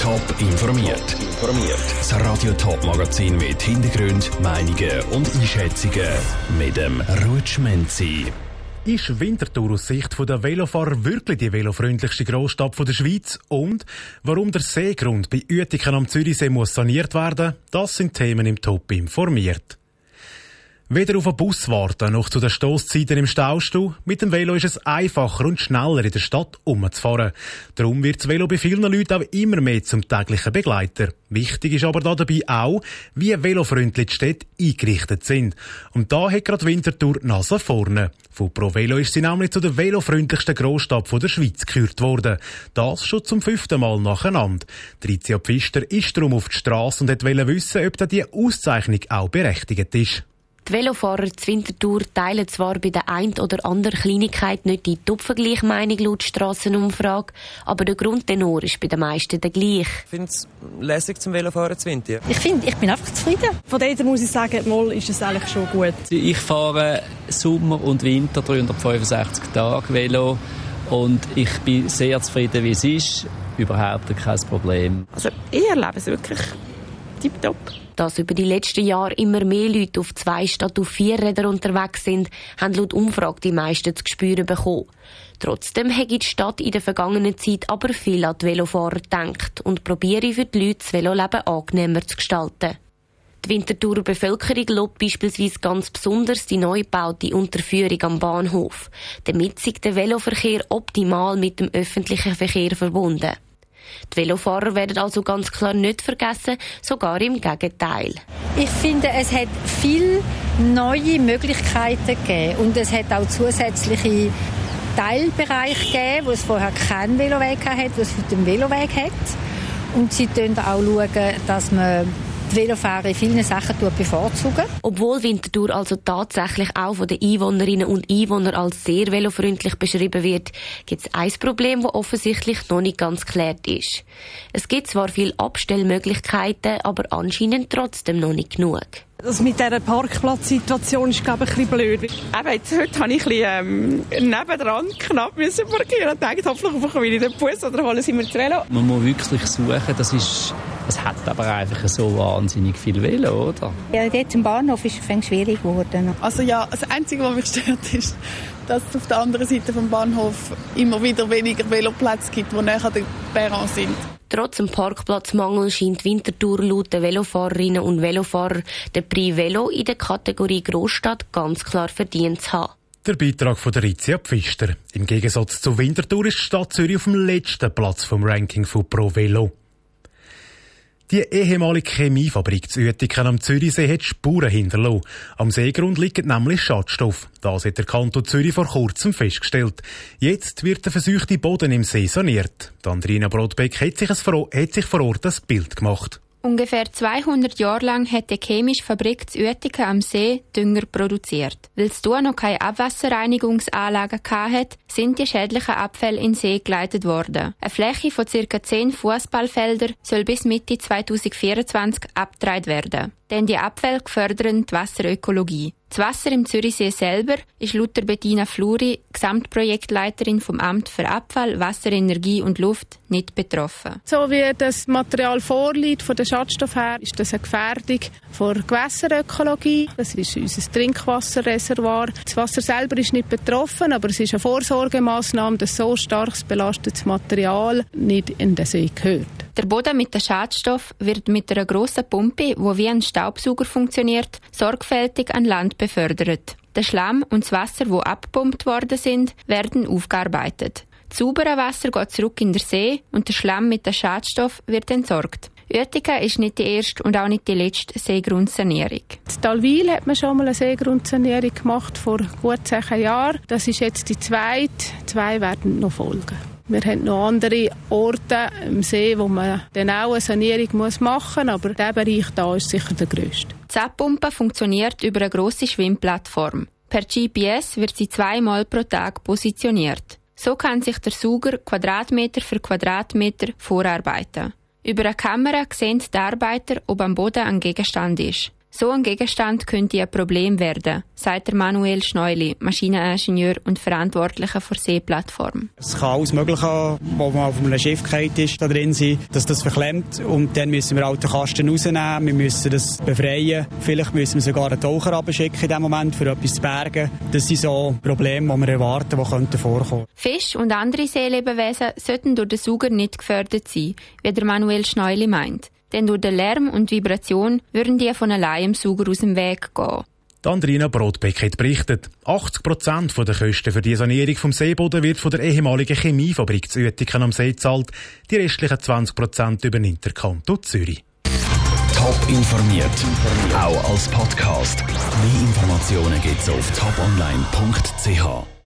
Top informiert. Informiert. Das Radio Top Magazin mit Hintergrund, Meinungen und Einschätzungen mit dem Rutschmenzi. Ist Winterthur aus Sicht der Velofahrer wirklich die velofreundlichste Großstadt der Schweiz? Und warum der Seegrund bei Uetiken am Zürichsee muss saniert werden? Das sind Themen im Top informiert. Weder auf einen Bus warten noch zu den Stoßzeiten im Staustuhl. Mit dem Velo ist es einfacher und schneller in der Stadt umzufahren. Darum wird das Velo bei vielen Leuten auch immer mehr zum täglichen Begleiter. Wichtig ist aber dabei auch, wie velofreundlich die Städte eingerichtet sind. Und da hat gerade Winterthur Nase vorne. Von Pro Velo ist sie nämlich zu der velofreundlichsten Großstadt der Schweiz gekürt worden. Das schon zum fünften Mal nacheinander. Tricia Pfister ist darum auf die Straße und wollte wissen, ob diese Auszeichnung auch berechtigt ist. Die Velofahrer zu Winterthur teilen zwar bei der ein oder anderen Kleinigkeit nicht die Topvergleichmeinung laut Strassenumfrage, aber der Grundtenor ist bei den meisten der gleich. Ich finde es lässig zum Velofahren zu Winter. Ich finde, ich bin einfach zufrieden. Von dort muss ich sagen, mal ist es eigentlich schon gut. Ich fahre Sommer und Winter 365 Tage Velo und ich bin sehr zufrieden, wie es ist. Überhaupt kein Problem. Also ich erlebe es wirklich tiptop. Dass über die letzten Jahre immer mehr Leute auf zwei statt auf vier Rädern unterwegs sind, haben laut Umfrage die meisten zu spüren bekommen. Trotzdem hat die Stadt in der vergangenen Zeit aber viel an die Velofahrer gedacht und probiere für die Leute das Veloleben angenehmer zu gestalten. Die Winterthurer Bevölkerung lobt beispielsweise ganz besonders die neu gebaute Unterführung am Bahnhof. Damit sich der Veloverkehr optimal mit dem öffentlichen Verkehr verbunden. Die Velofahrer werden also ganz klar nicht vergessen, sogar im Gegenteil. Ich finde, es hat viele neue Möglichkeiten gegeben und es hat auch zusätzliche Teilbereiche gegeben, wo es vorher keinen Veloweg hat, wo es heute einen Veloweg hat. Und sie schauen auch, schauen, dass man Velofahren in vielen Sachen bevorzugen. Obwohl Winterthur also tatsächlich auch von den Einwohnerinnen und Einwohnern als sehr velofreundlich beschrieben wird, gibt es ein Problem, das offensichtlich noch nicht ganz geklärt ist. Es gibt zwar viele Abstellmöglichkeiten, aber anscheinend trotzdem noch nicht genug. Das mit dieser Parkplatzsituation ist, glaube ich, ein bisschen blöd. Eben, jetzt, heute habe ich ein bisschen, ähm, nebendran knapp müssen parkieren und dachte, hoffentlich bekomme ich den Bus oder holen sie mir das Velo. Man muss wirklich suchen, das ist es hat aber einfach so wahnsinnig viel Velo, oder? Ja, dort im Bahnhof ist es schwierig geworden. Also ja, das Einzige, was mich stört, ist, dass es auf der anderen Seite vom Bahnhof immer wieder weniger Veloplätze gibt, die näher an den Perron sind. Trotz dem Parkplatzmangel scheint Winterthur laut den Velofahrerinnen und Velofahrer den Prix Velo in der Kategorie Großstadt ganz klar verdient zu haben. Der Beitrag von der Rizia Pfister. Im Gegensatz zu Winterthur ist die Stadt Zürich auf dem letzten Platz vom Ranking von Pro Velo. Die ehemalige Chemiefabrik zu Uetiken am Zürichsee hat Spuren hinterlassen. Am Seegrund liegt nämlich Schadstoff. Das hat der Kanton Zürich vor kurzem festgestellt. Jetzt wird der versuchte Boden im See saniert. Andrina Brodbeck hat sich vor Ort ein Bild gemacht. Ungefähr 200 Jahre lang hat die chemische Fabrik zu Uetiken am See Dünger produziert. Weil es hier noch keine Abwasserreinigungsanlagen hat, sind die schädlichen Abfälle in den See geleitet worden. Eine Fläche von ca. 10 Fußballfeldern soll bis Mitte 2024 abgetragen werden. Denn die Abfälle fördern die Wasserökologie. Das Wasser im Zürichsee selber ist laut Bettina Fluri, Gesamtprojektleiterin vom Amt für Abfall, Wasser, Energie und Luft, nicht betroffen. So wie das Material vorliegt, von der Schadstoff her, ist das eine Gefährdung für Gewässerökologie. Das ist unser Trinkwasserreservoir. Das Wasser selber ist nicht betroffen, aber es ist eine Vorsorgemaßnahme, dass so starkes belastetes Material nicht in den See gehört. Der Boden mit dem Schadstoff wird mit einer grossen Pumpe, die wie ein Staubsauger funktioniert, sorgfältig an Land befördert. Der Schlamm und das Wasser, wo abgepumpt worden sind, werden aufgearbeitet. Das saubere Wasser geht zurück in den See und der Schlamm mit dem Schadstoff wird entsorgt. Uetica ist nicht die erste und auch nicht die letzte Seegrundsanierung. In Talwil hat man schon mal eine Seegrundsanierung gemacht vor gut zehn Jahren. Das ist jetzt die zweite. Zwei werden noch folgen. Wir haben noch andere Orte im See, wo man dann auch eine Sanierung machen muss, aber dieser Bereich hier ist sicher der grösste. Die Abpumpe funktioniert über eine grosse Schwimmplattform. Per GPS wird sie zweimal pro Tag positioniert. So kann sich der Sauger Quadratmeter für Quadratmeter vorarbeiten. Über eine Kamera sehen die Arbeiter, ob am Boden ein Gegenstand ist. So ein Gegenstand könnte ein Problem werden, sagt der Manuel Schneuli, Maschineningenieur und Verantwortlicher für Seeplattform. Es kann alles Mögliche, wo man auf einem Schiff ist, da drin sein, dass das verklemmt und dann müssen wir den Kasten rausnehmen, wir müssen das befreien. Vielleicht müssen wir sogar einen Taucher abschicken in dem Moment, für etwas zu bergen. Das sind so Probleme, die wir erwarten, die könnten vorkommen. Fisch und andere Seelebewesen sollten durch den Sauger nicht gefördert sein, wie der Manuel Schneuli meint denn durch den Lärm und Vibration würden die von allein im Sauger aus dem Weg gehen. Die Andrina Brotbeck hat berichtet, 80 Prozent der Kosten für die Sanierung vom Seeboden wird von der ehemaligen Chemiefabrik zu Uetiken am See gezahlt. Die restlichen 20 Prozent übernimmt der Kanton Zürich. Top informiert, auch als Podcast. Mehr Informationen gibt's auf toponline.ch.